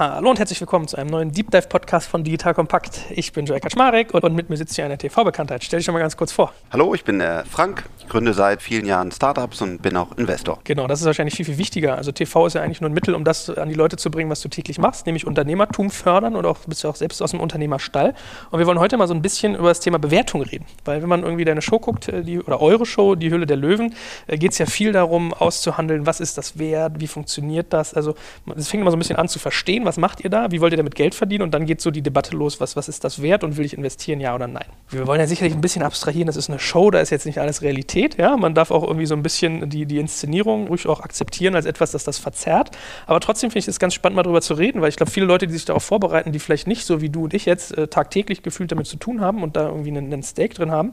Hallo und herzlich willkommen zu einem neuen Deep Dive Podcast von Digital Kompakt. Ich bin Joel Kaczmarek und, mit mir sitzt hier eine TV-Bekanntheit. Stell dich schon mal ganz kurz vor. Hallo, ich bin der Frank, gründe seit vielen Jahren Startups und bin auch Investor. Genau, das ist wahrscheinlich viel, viel wichtiger. Also TV ist ja eigentlich nur ein Mittel, um das an die Leute zu bringen, was du täglich machst, nämlich Unternehmertum fördern und auch bist du auch selbst aus dem Unternehmerstall. Und wir wollen heute mal so ein bisschen über das Thema Bewertung reden. Weil wenn man irgendwie deine Show guckt, äh, die, oder eure Show, die Hülle der Löwen, äh, geht es ja viel darum, auszuhandeln, was ist das wert, wie funktioniert das. Also es fängt immer so ein bisschen an zu verstehen, was macht ihr da, wie wollt ihr damit Geld verdienen? Und dann geht so die Debatte los, was, was ist das wert und will ich investieren, ja oder nein? Wir wollen ja sicherlich ein bisschen abstrahieren, das ist eine Show, da ist jetzt nicht alles Realität. Ja? Man darf auch irgendwie so ein bisschen die, die Inszenierung ruhig auch akzeptieren als etwas, das das verzerrt. Aber trotzdem finde ich es ganz spannend, mal darüber zu reden, weil ich glaube, viele Leute, die sich darauf vorbereiten, die vielleicht nicht so wie du und ich jetzt äh, tagtäglich gefühlt damit zu tun haben und da irgendwie einen, einen Stake drin haben,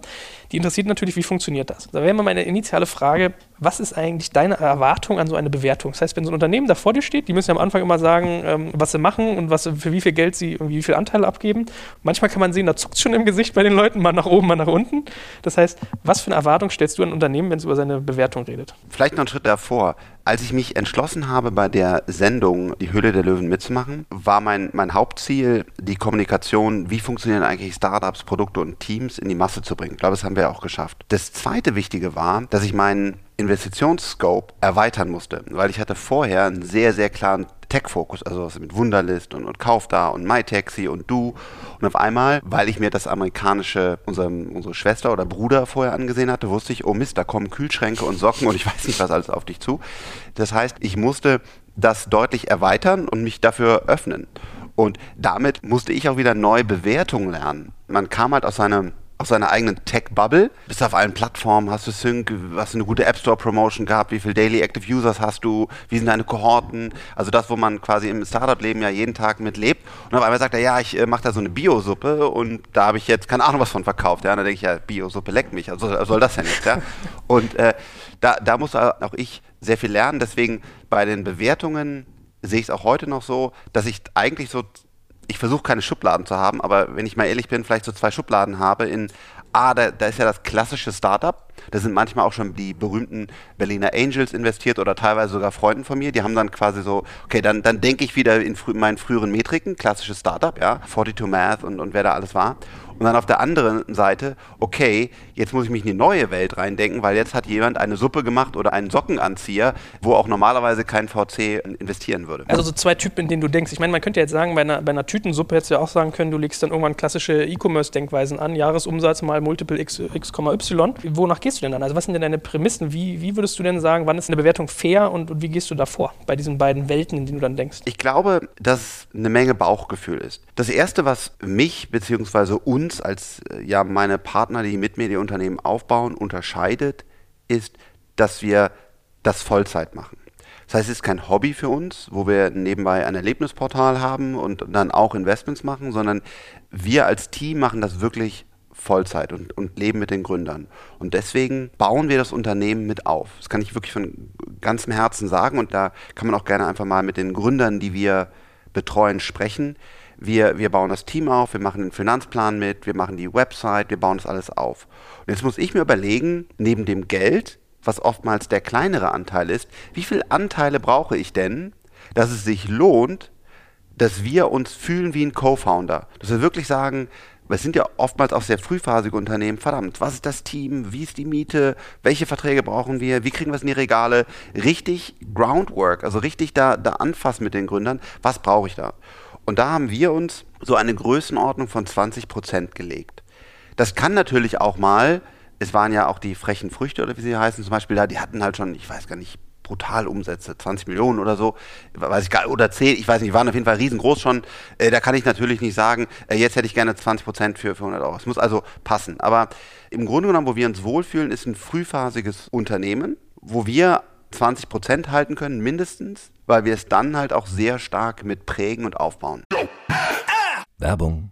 die interessiert natürlich, wie funktioniert das? Da wäre mal meine initiale Frage, was ist eigentlich deine Erwartung an so eine Bewertung? Das heißt, wenn so ein Unternehmen da vor dir steht, die müssen ja am Anfang immer sagen, ähm, was sie machen und was, für wie viel Geld sie wie viel Anteile abgeben. Manchmal kann man sehen, da zuckt es schon im Gesicht bei den Leuten, mal nach oben, mal nach unten. Das heißt, was für eine Erwartung stellst du an ein Unternehmen, wenn es über seine Bewertung redet? Vielleicht noch einen Schritt davor. Als ich mich entschlossen habe, bei der Sendung Die Höhle der Löwen mitzumachen, war mein, mein Hauptziel, die Kommunikation, wie funktionieren eigentlich Startups, Produkte und Teams in die Masse zu bringen. Ich glaube, das haben wir auch geschafft. Das zweite Wichtige war, dass ich meinen Investitionsscope erweitern musste, weil ich hatte vorher einen sehr, sehr klaren Tech-Fokus, also was mit Wunderlist und, und Kaufda und MyTaxi und Du. Und auf einmal, weil ich mir das amerikanische, unsere, unsere Schwester oder Bruder vorher angesehen hatte, wusste ich, oh Mist, da kommen Kühlschränke und Socken und ich weiß nicht, was alles auf dich zu. Das heißt, ich musste das deutlich erweitern und mich dafür öffnen. Und damit musste ich auch wieder neue Bewertungen lernen. Man kam halt aus seinem aus seiner eigenen Tech-Bubble. Bist auf allen Plattformen, hast du Sync, hast du eine gute App Store-Promotion gehabt, wie viele Daily Active Users hast du, wie sind deine Kohorten, also das, wo man quasi im Startup-Leben ja jeden Tag mit lebt. Und auf einmal sagt er, ja, ich äh, mache da so eine Biosuppe und da habe ich jetzt keine Ahnung was von verkauft. Ja, und dann denke ich, ja, Biosuppe leckt mich, also soll das denn jetzt, ja? Und äh, da, da muss auch ich sehr viel lernen, deswegen bei den Bewertungen sehe ich es auch heute noch so, dass ich eigentlich so ich versuche keine Schubladen zu haben, aber wenn ich mal ehrlich bin, vielleicht so zwei Schubladen habe in, ah, da, da ist ja das klassische Startup, da sind manchmal auch schon die berühmten Berliner Angels investiert oder teilweise sogar Freunden von mir, die haben dann quasi so, okay, dann, dann denke ich wieder in frü meinen früheren Metriken, klassisches Startup, ja, 42 Math und, und wer da alles war. Und dann auf der anderen Seite, okay, jetzt muss ich mich in die neue Welt reindenken, weil jetzt hat jemand eine Suppe gemacht oder einen Sockenanzieher, wo auch normalerweise kein VC investieren würde. Also so zwei Typen, in denen du denkst. Ich meine, man könnte jetzt sagen, bei einer, bei einer Tütensuppe hättest du ja auch sagen können, du legst dann irgendwann klassische E-Commerce-Denkweisen an, Jahresumsatz mal Multiple X, X, Y. Wonach gehst du denn dann? Also was sind denn deine Prämissen? Wie, wie würdest du denn sagen, wann ist eine Bewertung fair und, und wie gehst du da vor bei diesen beiden Welten, in denen du dann denkst? Ich glaube, dass eine Menge Bauchgefühl ist. Das Erste, was mich bzw. uns als äh, ja meine Partner, die mit mir die Unternehmen aufbauen, unterscheidet, ist, dass wir das Vollzeit machen. Das heißt, es ist kein Hobby für uns, wo wir nebenbei ein Erlebnisportal haben und dann auch Investments machen, sondern wir als Team machen das wirklich Vollzeit und, und leben mit den Gründern. Und deswegen bauen wir das Unternehmen mit auf. Das kann ich wirklich von ganzem Herzen sagen und da kann man auch gerne einfach mal mit den Gründern, die wir betreuen, sprechen wir, wir bauen das Team auf, wir machen den Finanzplan mit, wir machen die Website, wir bauen das alles auf. Und jetzt muss ich mir überlegen, neben dem Geld, was oftmals der kleinere Anteil ist, wie viele Anteile brauche ich denn, dass es sich lohnt, dass wir uns fühlen wie ein Co-Founder. Dass wir wirklich sagen, wir sind ja oftmals auch sehr frühphasige Unternehmen. Verdammt, was ist das Team? Wie ist die Miete? Welche Verträge brauchen wir? Wie kriegen wir es in die Regale? Richtig Groundwork, also richtig da, da anfassen mit den Gründern. Was brauche ich da? Und da haben wir uns so eine Größenordnung von 20 Prozent gelegt. Das kann natürlich auch mal, es waren ja auch die frechen Früchte oder wie sie heißen, zum Beispiel da, die hatten halt schon, ich weiß gar nicht, brutal Umsätze, 20 Millionen oder so, weiß ich gar oder 10, ich weiß nicht, waren auf jeden Fall riesengroß schon. Äh, da kann ich natürlich nicht sagen, äh, jetzt hätte ich gerne 20 Prozent für, für 100 Euro. Es muss also passen. Aber im Grunde genommen, wo wir uns wohlfühlen, ist ein frühphasiges Unternehmen, wo wir 20 Prozent halten können, mindestens, weil wir es dann halt auch sehr stark mit prägen und aufbauen. Werbung.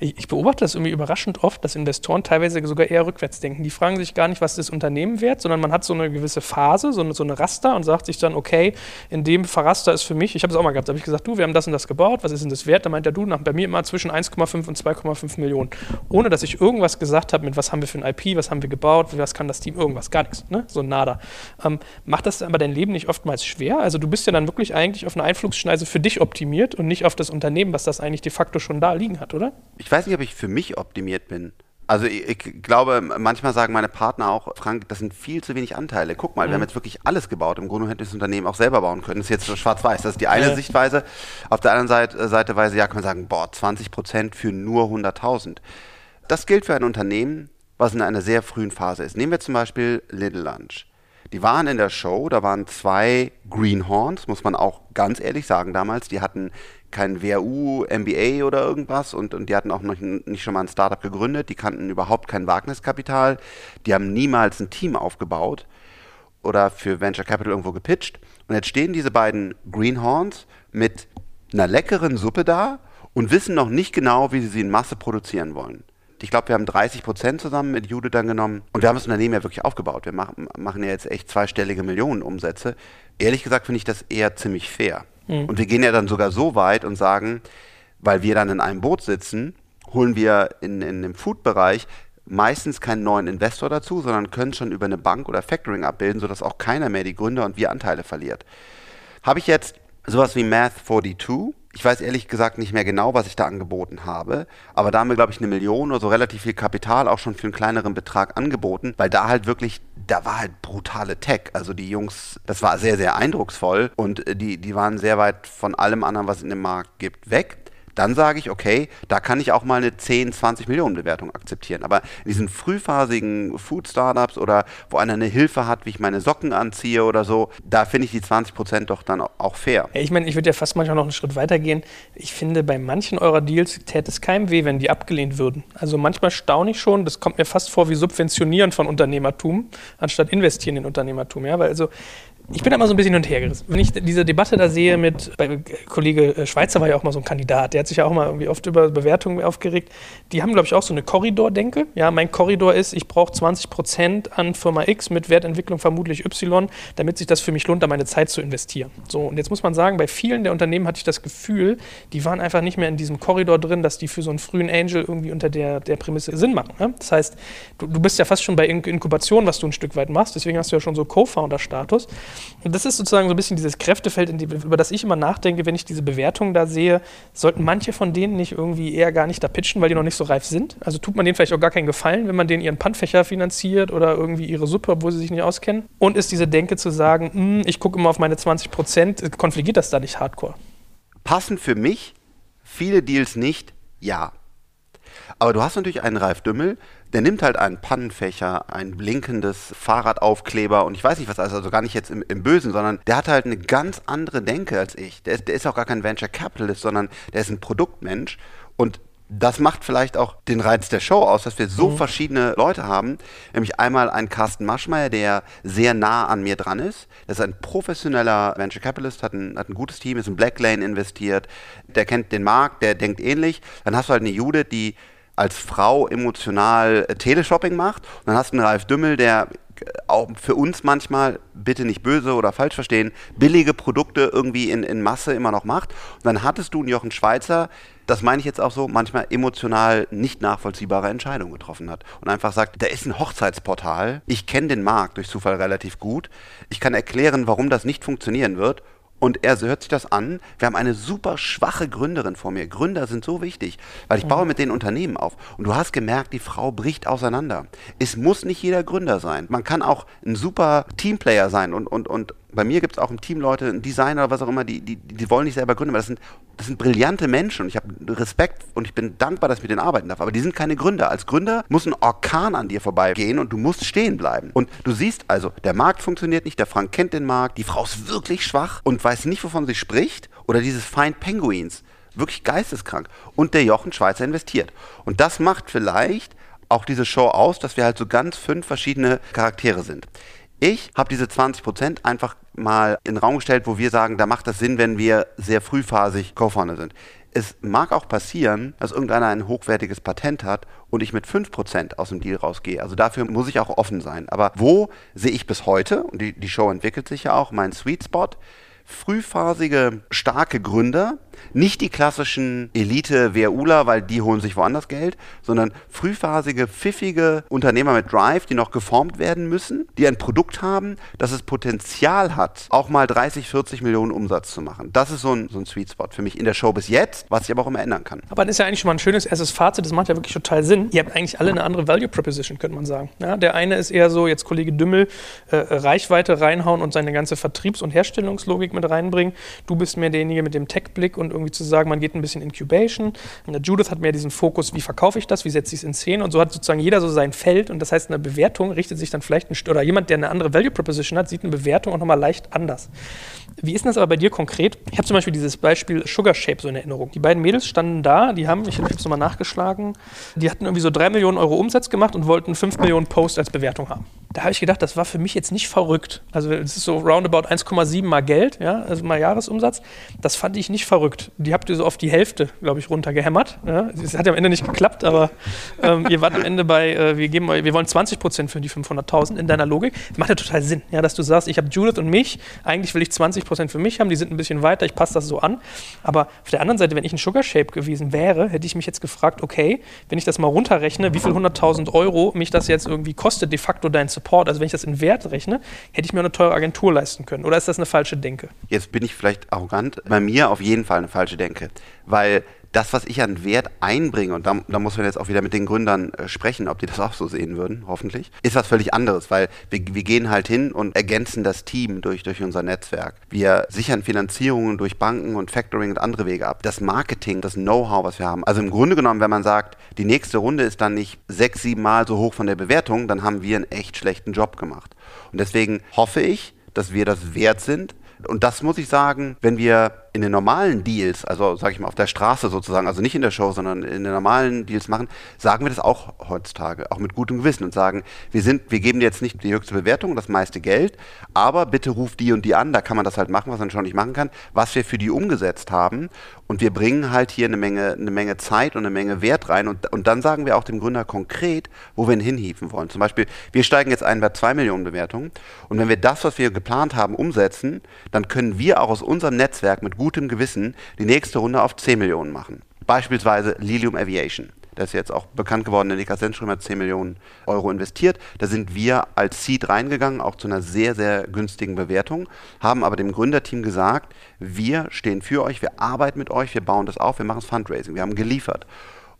Ich, beobachte das irgendwie überraschend oft, dass Investoren teilweise sogar eher rückwärts denken. Die fragen sich gar nicht, was das Unternehmen wert, sondern man hat so eine gewisse Phase, so eine, so eine Raster und sagt sich dann, okay, in dem Raster ist für mich, ich habe es auch mal gehabt, da habe ich gesagt, du, wir haben das und das gebaut, was ist denn das wert? Da meint der du, nach, bei mir immer zwischen 1,5 und 2,5 Millionen. Ohne dass ich irgendwas gesagt habe, mit was haben wir für ein IP, was haben wir gebaut, was kann das Team, irgendwas, gar nichts, ne? so nada. Ähm, macht das aber dein Leben nicht oftmals schwer? Also du bist ja dann wirklich eigentlich auf eine Einflussschneise für dich optimiert und nicht auf das Unternehmen, was das eigentlich de facto schon da liegen hat, oder? Ich weiß nicht, ob ich für mich optimiert bin. Also ich, ich, glaube, manchmal sagen meine Partner auch, Frank, das sind viel zu wenig Anteile. Guck mal, mhm. wir haben jetzt wirklich alles gebaut. Im Grunde hätte das Unternehmen auch selber bauen können. Das ist jetzt so schwarz-weiß. Das ist die eine ja. Sichtweise. Auf der anderen Seite, Seiteweise, ja, kann man sagen, boah, 20 Prozent für nur 100.000. Das gilt für ein Unternehmen, was in einer sehr frühen Phase ist. Nehmen wir zum Beispiel Little Lunch. Die waren in der Show, da waren zwei Greenhorns, muss man auch ganz ehrlich sagen damals. Die hatten kein WHU, MBA oder irgendwas und, und die hatten auch noch nicht schon mal ein Startup gegründet. Die kannten überhaupt kein Wagniskapital. Die haben niemals ein Team aufgebaut oder für Venture Capital irgendwo gepitcht. Und jetzt stehen diese beiden Greenhorns mit einer leckeren Suppe da und wissen noch nicht genau, wie sie sie in Masse produzieren wollen. Ich glaube, wir haben 30 Prozent zusammen mit Jude dann genommen. Und wir haben das Unternehmen ja wirklich aufgebaut. Wir machen, machen ja jetzt echt zweistellige Millionen Umsätze. Ehrlich gesagt finde ich das eher ziemlich fair. Mhm. Und wir gehen ja dann sogar so weit und sagen, weil wir dann in einem Boot sitzen, holen wir in, in dem Food-Bereich meistens keinen neuen Investor dazu, sondern können schon über eine Bank oder Factoring abbilden, sodass auch keiner mehr die Gründer und wir Anteile verliert. Habe ich jetzt sowas wie Math 42, ich weiß ehrlich gesagt nicht mehr genau, was ich da angeboten habe, aber da haben wir, glaube ich, eine Million oder so relativ viel Kapital auch schon für einen kleineren Betrag angeboten, weil da halt wirklich, da war halt brutale Tech. Also die Jungs, das war sehr, sehr eindrucksvoll und äh, die, die waren sehr weit von allem anderen, was es in dem Markt gibt, weg dann sage ich, okay, da kann ich auch mal eine 10, 20 Millionen Bewertung akzeptieren. Aber in diesen frühphasigen Food-Startups oder wo einer eine Hilfe hat, wie ich meine Socken anziehe oder so, da finde ich die 20 Prozent doch dann auch fair. Ich meine, ich würde ja fast manchmal noch einen Schritt weiter gehen. Ich finde, bei manchen eurer Deals täte es keinem weh, wenn die abgelehnt würden. Also manchmal staune ich schon, das kommt mir fast vor wie Subventionieren von Unternehmertum, anstatt investieren in Unternehmertum. Ja, weil also ich bin da mal so ein bisschen hin und her gerissen. Wenn ich diese Debatte da sehe mit, bei Kollege äh, Schweizer war ja auch mal so ein Kandidat, der hat sich ja auch mal irgendwie oft über Bewertungen aufgeregt. Die haben, glaube ich, auch so eine Korridor-Denke. Ja, mein Korridor ist, ich brauche 20 Prozent an Firma X mit Wertentwicklung vermutlich Y, damit sich das für mich lohnt, da meine Zeit zu investieren. So, und jetzt muss man sagen, bei vielen der Unternehmen hatte ich das Gefühl, die waren einfach nicht mehr in diesem Korridor drin, dass die für so einen frühen Angel irgendwie unter der, der Prämisse Sinn machen. Ne? Das heißt, du, du bist ja fast schon bei Inkubation, was du ein Stück weit machst, deswegen hast du ja schon so Co-Founder-Status. Und das ist sozusagen so ein bisschen dieses Kräftefeld, die, über das ich immer nachdenke, wenn ich diese Bewertungen da sehe. Sollten manche von denen nicht irgendwie eher gar nicht da pitchen, weil die noch nicht so reif sind? Also tut man denen vielleicht auch gar keinen Gefallen, wenn man denen ihren Pannfächer finanziert oder irgendwie ihre Suppe, obwohl sie sich nicht auskennen? Und ist diese Denke zu sagen, hm, ich gucke immer auf meine 20 Prozent, konfligiert das da nicht hardcore? Passen für mich viele Deals nicht, ja. Aber du hast natürlich einen Ralf Dümmel, der nimmt halt einen Pannenfächer, ein blinkendes Fahrradaufkleber und ich weiß nicht was, also gar nicht jetzt im, im Bösen, sondern der hat halt eine ganz andere Denke als ich. Der ist, der ist auch gar kein Venture Capitalist, sondern der ist ein Produktmensch und das macht vielleicht auch den Reiz der Show aus, dass wir so mhm. verschiedene Leute haben. Nämlich einmal einen Carsten Maschmeyer, der sehr nah an mir dran ist. Das ist ein professioneller Venture Capitalist, hat ein, hat ein gutes Team, ist in Blacklane investiert, der kennt den Markt, der denkt ähnlich. Dann hast du halt eine Jude, die als Frau emotional äh, Teleshopping macht. Und dann hast du einen Ralf Dümmel, der äh, auch für uns manchmal, bitte nicht böse oder falsch verstehen, billige Produkte irgendwie in, in Masse immer noch macht. Und dann hattest du einen Jochen Schweizer, das meine ich jetzt auch so, manchmal emotional nicht nachvollziehbare Entscheidungen getroffen hat. Und einfach sagt, da ist ein Hochzeitsportal, ich kenne den Markt durch Zufall relativ gut, ich kann erklären, warum das nicht funktionieren wird Und er hört sich das an. Wir haben eine super schwache Gründerin vor mir. Gründer sind so wichtig, weil ich baue mit den Unternehmen auf. Und du hast gemerkt, die Frau bricht auseinander. Es muss nicht jeder Gründer sein. Man kann auch ein super Teamplayer sein und, und, und bei mir gibt es auch im Team Leute, ein Designer oder was auch immer, die, die, die wollen nicht selber gründen, aber das sind, das sind brillante Menschen und ich habe Respekt und ich bin dankbar, dass ich mit denen arbeiten darf. Aber die sind keine Gründer. Als Gründer muss ein Orkan an dir vorbeigehen und du musst stehen bleiben. Und du siehst also, der Markt funktioniert nicht, der Frank kennt den Markt, die Frau ist wirklich schwach und weiß nicht, wovon sie spricht. Oder dieses Find Penguins, wirklich geisteskrank. Und der Jochen Schweizer investiert. Und das macht vielleicht auch diese Show aus, dass wir halt so ganz fünf verschiedene Charaktere sind. Ich habe diese 20% einfach mal in den Raum gestellt, wo wir sagen, da macht das Sinn, wenn wir sehr frühphasig Co-Founder sind. Es mag auch passieren, dass irgendeiner ein hochwertiges Patent hat und ich mit 5% aus dem Deal rausgehe. Also dafür muss ich auch offen sein. Aber wo sehe ich bis heute, und die, die Show entwickelt sich ja auch, mein Sweet Spot, frühphasige, starke Gründer, nicht die klassischen Elite-WUler, weil die holen sich woanders Geld, sondern frühphasige, pfiffige Unternehmer mit Drive, die noch geformt werden müssen, die ein Produkt haben, das es Potenzial hat, auch mal 30, 40 Millionen Umsatz zu machen. Das ist so ein, so ein Sweet Spot für mich in der Show bis jetzt, was sich aber auch immer ändern kann. Aber das ist ja eigentlich schon mal ein schönes erstes Fazit, das macht ja wirklich total Sinn. Ihr habt eigentlich alle eine andere Value Proposition, könnte man sagen. Ja, der eine ist eher so, jetzt Kollege Dümmel, äh, Reichweite reinhauen und seine ganze Vertriebs- und Herstellungslogik mit reinbringen. Du bist mehr derjenige mit dem Tech-Blick und irgendwie zu sagen, man geht ein bisschen Incubation. Und Judith hat mehr diesen Fokus, wie verkaufe ich das, wie setze ich es in Szene und so hat sozusagen jeder so sein Feld und das heißt, eine Bewertung richtet sich dann vielleicht, ein, oder jemand, der eine andere Value Proposition hat, sieht eine Bewertung auch nochmal leicht anders. Wie ist denn das aber bei dir konkret? Ich habe zum Beispiel dieses Beispiel Sugar Shape so in Erinnerung. Die beiden Mädels standen da, die haben, ich habe es nochmal nachgeschlagen, die hatten irgendwie so drei Millionen Euro Umsatz gemacht und wollten fünf Millionen Post als Bewertung haben. Da habe ich gedacht, das war für mich jetzt nicht verrückt. Also es ist so roundabout 1,7 mal Geld, ja, also mal Jahresumsatz. Das fand ich nicht verrückt. Die habt ihr so auf die Hälfte, glaube ich, runtergehämmert. Ja. Es hat ja am Ende nicht geklappt, aber ähm, ihr wart am Ende bei, äh, wir, geben, wir wollen 20 Prozent für die 500.000 in deiner Logik. Macht ja total Sinn, ja, dass du sagst, ich habe Judith und mich, eigentlich will ich 20 Prozent für mich haben, die sind ein bisschen weiter, ich passe das so an. Aber auf der anderen Seite, wenn ich ein Sugar Shape gewesen wäre, hätte ich mich jetzt gefragt, okay, wenn ich das mal runterrechne, wie viel 100.000 Euro mich das jetzt irgendwie kostet, de facto dein Support, also wenn ich das in Wert rechne, hätte ich mir eine teure Agentur leisten können. Oder ist das eine falsche Denke? Jetzt bin ich vielleicht arrogant. Bei mir auf jeden Fall eine falsche Denke. Weil das, was ich an Wert einbringe, und da, da muss man jetzt auch wieder mit den Gründern äh, sprechen, ob die das auch so sehen würden, hoffentlich, ist was völlig anderes, weil wir, wir gehen halt hin und ergänzen das Team durch, durch unser Netzwerk. Wir sichern Finanzierungen durch Banken und Factoring und andere Wege ab. Das Marketing, das Know-how, was wir haben. Also im Grunde genommen, wenn man sagt, die nächste Runde ist dann nicht sechs, sieben Mal so hoch von der Bewertung, dann haben wir einen echt schlechten Job gemacht. Und deswegen hoffe ich, dass wir das wert sind. Und das muss ich sagen, wenn wir in den normalen Deals, also sage ich mal auf der Straße sozusagen, also nicht in der Show, sondern in den normalen Deals machen, sagen wir das auch heutzutage, auch mit gutem Gewissen und sagen, wir sind, wir geben dir jetzt nicht die höchste Bewertung, das meiste Geld, aber bitte ruf die und die an, da kann man das halt machen, was man schon nicht machen kann, was wir für die umgesetzt haben. Und wir bringen halt hier eine Menge, eine Menge Zeit und eine Menge Wert rein. Und, und dann sagen wir auch dem Gründer konkret, wo wir ihn hinhieven wollen. Zum Beispiel, wir steigen jetzt ein bei zwei Millionen Bewertungen. Und wenn wir das, was wir geplant haben, umsetzen, dann können wir auch aus unserem Netzwerk mit gutem Gewissen die nächste Runde auf 10 Millionen machen. Beispielsweise Lilium Aviation. Das ist jetzt auch bekannt geworden, der Niklas Sennström hat 10 Millionen Euro investiert. Da sind wir als Seed reingegangen, auch zu einer sehr, sehr günstigen Bewertung, haben aber dem Gründerteam gesagt, wir stehen für euch, wir arbeiten mit euch, wir bauen das auf, wir machen das Fundraising, wir haben geliefert.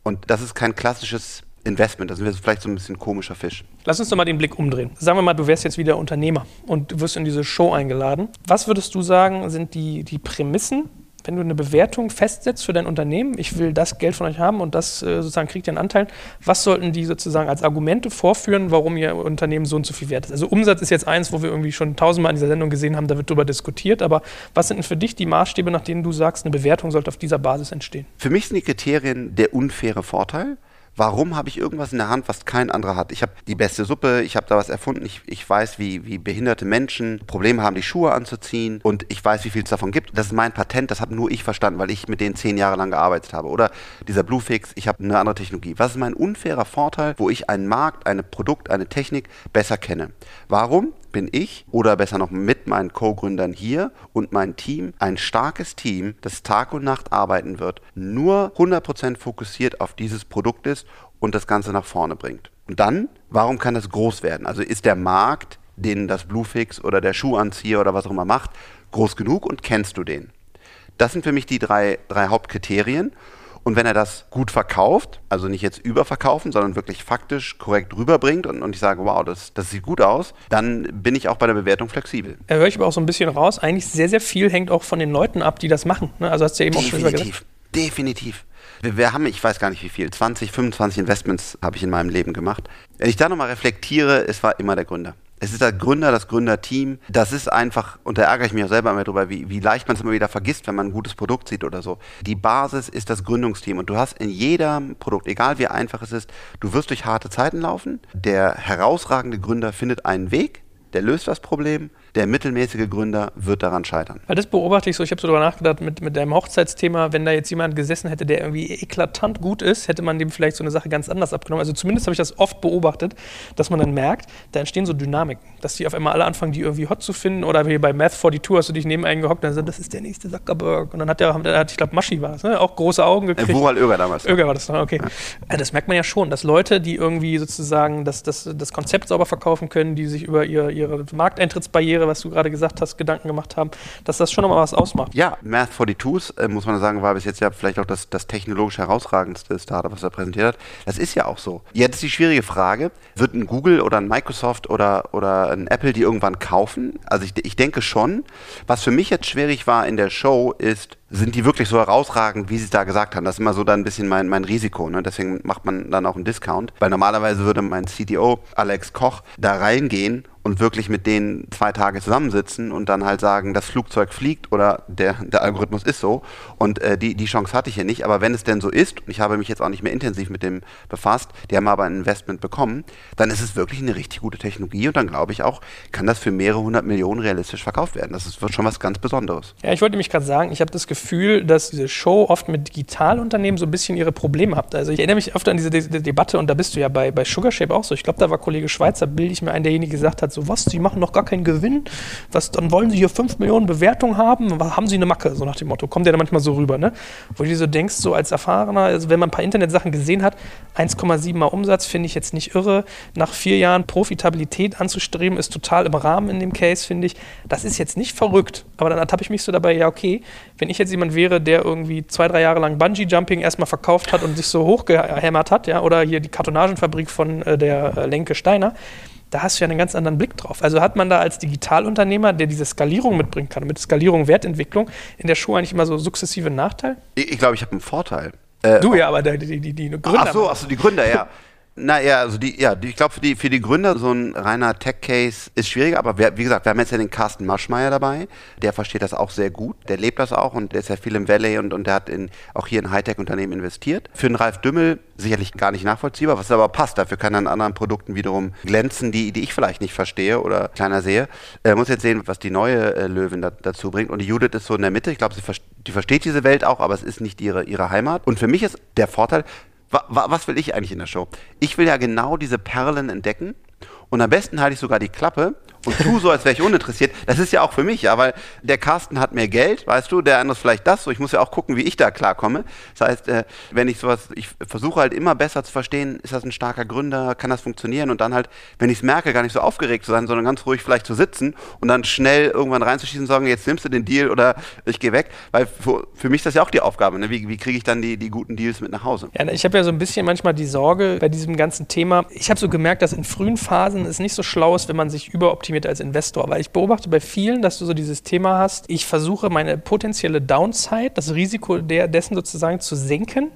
Und das ist kein klassisches Investment. Das ist vielleicht so ein bisschen komischer Fisch. Lass uns doch mal den Blick umdrehen. Sagen wir mal, du wärst jetzt wieder Unternehmer und du wirst in diese Show eingeladen. Was würdest du sagen, sind die, die Prämissen, wenn du eine Bewertung festsetzt für dein Unternehmen, ich will das Geld von euch haben und das äh, sozusagen kriegt ihr einen Anteil, was sollten die sozusagen als Argumente vorführen, warum ihr Unternehmen so und so viel wert ist? Also Umsatz ist jetzt eins, wo wir irgendwie schon tausendmal in dieser Sendung gesehen haben, da wird darüber diskutiert, aber was sind denn für dich die Maßstäbe, nach denen du sagst, eine Bewertung sollte auf dieser Basis entstehen? Für mich sind die Kriterien der unfaire Vorteil warum habe ich irgendwas in der Hand, was kein anderer hat? Ich habe die beste Suppe, ich habe da was erfunden, ich, ich weiß, wie, wie behinderte Menschen Probleme haben, die Schuhe anzuziehen und ich weiß, wie viel es davon gibt. Das ist mein Patent, das habe nur ich verstanden, weil ich mit denen zehn Jahre lang gearbeitet habe. Oder dieser Bluefix, ich habe eine andere Technologie. Was ist mein unfairer Vorteil, wo ich einen Markt, ein Produkt, eine Technik besser kenne? Warum? Bin ich oder besser noch mit meinen Co-Gründern hier und mein Team ein starkes Team, das Tag und Nacht arbeiten wird, nur 100% fokussiert auf dieses Produkt ist und das Ganze nach vorne bringt. Und dann, warum kann das groß werden? Also ist der Markt, den das Bluefix oder der Schuhanzieher oder was auch immer macht, groß genug und kennst du den? Das sind für mich die drei, drei Hauptkriterien. Und wenn er das gut verkauft, also nicht jetzt überverkaufen, sondern wirklich faktisch korrekt rüberbringt und, und ich sage, wow, das, das sieht gut aus, dann bin ich auch bei der Bewertung flexibel. Da höre ich aber auch so ein bisschen raus. Eigentlich sehr, sehr viel hängt auch von den Leuten ab, die das machen. Ne? Also hast du ja eben definitiv, auch schon gesagt. Definitiv. Wir, wir haben, ich weiß gar nicht wie viel, 20, 25 Investments habe ich in meinem Leben gemacht. Wenn ich da nochmal reflektiere, es war immer der Gründer. Es ist der Gründer, das Gründerteam. Das ist einfach, und da ärgere ich mich auch selber immer drüber, wie, wie leicht man es immer wieder vergisst, wenn man ein gutes Produkt sieht oder so. Die Basis ist das Gründungsteam. Und du hast in jedem Produkt, egal wie einfach es ist, du wirst durch harte Zeiten laufen. Der herausragende Gründer findet einen Weg, der löst das Problem der mittelmäßige Gründer wird daran scheitern. Weil das beobachte ich so, ich habe so darüber nachgedacht mit, mit deinem Hochzeitsthema, wenn da jetzt jemand gesessen hätte, der irgendwie eklatant gut ist, hätte man dem vielleicht so eine Sache ganz anders abgenommen. Also zumindest habe ich das oft beobachtet, dass man dann merkt, da entstehen so Dynamiken, dass die auf einmal alle anfangen, die irgendwie hot zu finden oder wie bei Math 42 hast du dich neben einen gehockt und dann so, das ist der nächste Zuckerberg und dann hat der, hat, ich glaube Maschi war es, ne? auch große Augen gekriegt. Äh, Woral Öger damals. Öger war das, okay. Ja. Das merkt man ja schon, dass Leute, die irgendwie sozusagen das, das, das Konzept sauber verkaufen können, die sich über ihr, ihre Markteintrittsbarriere, was du gerade gesagt hast, Gedanken gemacht haben, dass das schon nochmal was ausmacht. Ja, Math 42s, äh, muss man sagen, war bis jetzt ja vielleicht auch das, das technologisch herausragendste Startup, was er präsentiert hat. Das ist ja auch so. Jetzt ist die schwierige Frage, wird ein Google oder ein Microsoft oder, oder ein Apple die irgendwann kaufen? Also ich, ich denke schon. Was für mich jetzt schwierig war in der Show ist, sind die wirklich so herausragend, wie sie es da gesagt haben. Das ist immer so dann ein bisschen mein, mein Risiko. Ne? Deswegen macht man dann auch einen Discount. Weil normalerweise würde mein CTO Alex Koch da reingehen und wirklich mit denen zwei Tage zusammensitzen und dann halt sagen, das Flugzeug fliegt oder der, der Algorithmus ist so. Und äh, die, die Chance hatte ich hier nicht. Aber wenn es denn so ist, und ich habe mich jetzt auch nicht mehr intensiv mit dem befasst, die haben aber ein Investment bekommen, dann ist es wirklich eine richtig gute Technologie und dann glaube ich auch, kann das für mehrere hundert Millionen realistisch verkauft werden. Das ist, schon was ganz Besonderes. Ja, ich wollte nämlich gerade sagen, ich habe das Gefühl, dass diese Show oft mit Digitalunternehmen so ein bisschen ihre Probleme hat. Also ich erinnere mich oft an diese De Debatte und da bist du ja bei, bei Sugarshape auch so. Ich glaube, da war Kollege Schweizer, bilde ich mir ein, derjenige gesagt hat, so was, sie machen noch gar keinen Gewinn, was, dann wollen sie hier 5 Millionen Bewertungen haben, haben sie eine Macke, so nach dem Motto. Kommt ja dann manchmal so rüber, ne? Wo du so denkst, so als Erfahrener, also wenn man ein paar Internetsachen gesehen hat, 1,7 mal Umsatz finde ich jetzt nicht irre. Nach vier Jahren Profitabilität anzustreben, ist total im Rahmen in dem Case, finde ich. Das ist jetzt nicht verrückt, aber dann ertappe ich mich so dabei, ja, okay, wenn ich jetzt jemand wäre, der irgendwie zwei, drei Jahre lang Bungee-Jumping erstmal verkauft hat und sich so hochgehämmert hat, ja, oder hier die Kartonagenfabrik von äh, der äh, Lenke Steiner, da hast du ja einen ganz anderen Blick drauf. Also hat man da als Digitalunternehmer, der diese Skalierung mitbringen kann, mit Skalierung, Wertentwicklung, in der Show eigentlich immer so sukzessive Nachteil? Ich, ich glaube, ich habe einen Vorteil. Äh, du ja, aber die, die, die, die Gründer. Ach so, ach so, die Gründer, ja. Naja, also die, ja, ich glaube für die, für die Gründer so ein reiner Tech-Case ist schwieriger, aber wir, wie gesagt, wir haben jetzt ja den Carsten Maschmeyer dabei, der versteht das auch sehr gut, der lebt das auch und der ist ja viel im Valley und, und der hat in, auch hier in Hightech-Unternehmen investiert. Für den Ralf Dümmel sicherlich gar nicht nachvollziehbar, was aber passt, dafür kann er an anderen Produkten wiederum glänzen, die, die ich vielleicht nicht verstehe oder kleiner sehe. Er muss jetzt sehen, was die neue äh, Löwin da, dazu bringt und die Judith ist so in der Mitte, ich glaube, sie die versteht diese Welt auch, aber es ist nicht ihre, ihre Heimat und für mich ist der Vorteil, was will ich eigentlich in der Show? Ich will ja genau diese Perlen entdecken und am besten halte ich sogar die Klappe und tu so, als wäre ich uninteressiert. Das ist ja auch für mich, ja, weil der Carsten hat mehr Geld, weißt du, der andere vielleicht das. So, ich muss ja auch gucken, wie ich da klarkomme. Das heißt, äh, wenn ich sowas, ich versuche halt immer besser zu verstehen, ist das ein starker Gründer, kann das funktionieren und dann halt, wenn ich es merke, gar nicht so aufgeregt zu sein, sondern ganz ruhig vielleicht zu sitzen und dann schnell irgendwann reinzuschießen und sagen, jetzt nimmst du den Deal oder ich gehe weg. Weil für, für, mich ist das ja auch die Aufgabe. Ne? Wie, wie kriege ich dann die, die guten Deals mit nach Hause? Ja, ich habe ja so ein bisschen manchmal die Sorge bei diesem ganzen Thema. Ich habe so gemerkt, dass in frühen Phasen es nicht so schlau ist, wenn man sich überoptimiert als Investor. Weil ich beobachte bei vielen, dass du so dieses Thema hast, ich versuche meine potenzielle Downside, das Risiko der, dessen sozusagen zu senken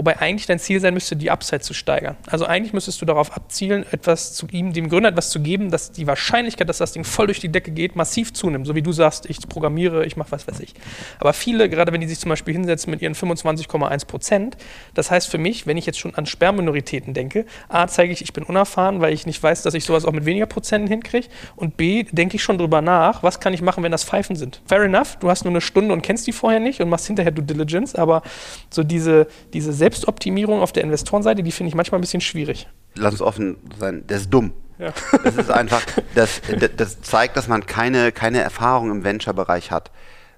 Wobei eigentlich dein Ziel sein müsste, die Upside zu steigern. Also eigentlich müsstest du darauf abzielen, etwas zu ihm, dem Gründer etwas zu geben, dass die Wahrscheinlichkeit, dass das Ding voll durch die Decke geht, massiv zunimmt. So wie du sagst, ich programmiere, ich mache was weiß ich. Aber viele, gerade wenn die sich zum Beispiel hinsetzen mit ihren 25,1 Prozent, das heißt für mich, wenn ich jetzt schon an Sperrminoritäten denke, A, zeige ich, ich bin unerfahren, weil ich nicht weiß, dass ich sowas auch mit weniger Prozenten hinkriege. Und B, denke ich schon drüber nach, was kann ich machen, wenn das Pfeifen sind. Fair enough, du hast nur eine Stunde und kennst die vorher nicht und machst hinterher Due Diligence, aber so diese, diese Selbstoptimierung auf der Investorenseite, die finde ich manchmal ein bisschen schwierig. Lass uns offen sein, der ist dumm. Ja. Das ist einfach, das, das zeigt, dass man keine, keine Erfahrung im Venture-Bereich hat.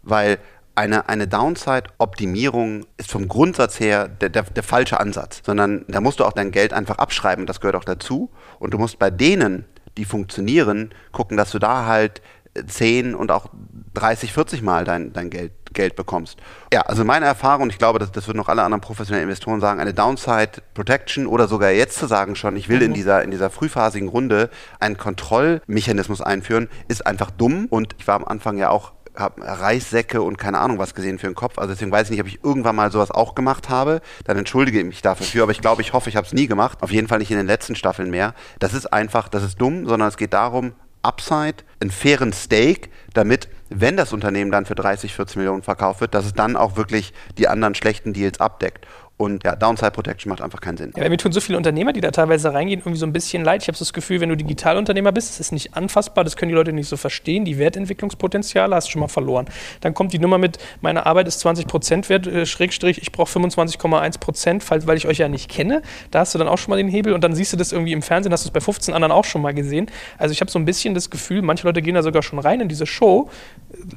Weil eine, eine Downside-Optimierung ist vom Grundsatz her der, der, der, falsche Ansatz, sondern da musst du auch dein Geld einfach abschreiben, das gehört auch dazu. Und du musst bei denen, die funktionieren, gucken, dass du da halt 10 und auch 30, 40 Mal dein, dein Geld, Geld bekommst. Ja, also meine Erfahrung, ich glaube, das, das würden auch alle anderen professionellen Investoren sagen, eine Downside Protection oder sogar jetzt zu sagen schon, ich will mhm. in, dieser, in dieser frühphasigen Runde einen Kontrollmechanismus einführen, ist einfach dumm. Und ich war am Anfang ja auch habe Reissäcke und keine Ahnung was gesehen für den Kopf. Also deswegen weiß ich nicht, ob ich irgendwann mal sowas auch gemacht habe. Dann entschuldige ich mich dafür. Aber ich glaube, ich hoffe, ich habe es nie gemacht. Auf jeden Fall nicht in den letzten Staffeln mehr. Das ist einfach, das ist dumm, sondern es geht darum, Upside, einen fairen Stake, damit, wenn das Unternehmen dann für 30, 40 Millionen verkauft wird, dass es dann auch wirklich die anderen schlechten Deals abdeckt. Und ja, Downside Protection macht einfach keinen Sinn. Ja, mir tun so viele Unternehmer, die da teilweise reingehen, irgendwie so ein bisschen leid. Ich habe so das Gefühl, wenn du Digitalunternehmer bist, das ist nicht anfassbar, das können die Leute nicht so verstehen. Die Wertentwicklungspotenziale hast du schon mal verloren. Dann kommt die Nummer mit, meine Arbeit ist 20 Prozent wert, äh, Schrägstrich, ich brauche 25,1 Prozent, weil ich euch ja nicht kenne. Da hast du dann auch schon mal den Hebel und dann siehst du das irgendwie im Fernsehen, hast du es bei 15 anderen auch schon mal gesehen. Also ich habe so ein bisschen das Gefühl, manche Leute gehen da sogar schon rein in diese Show,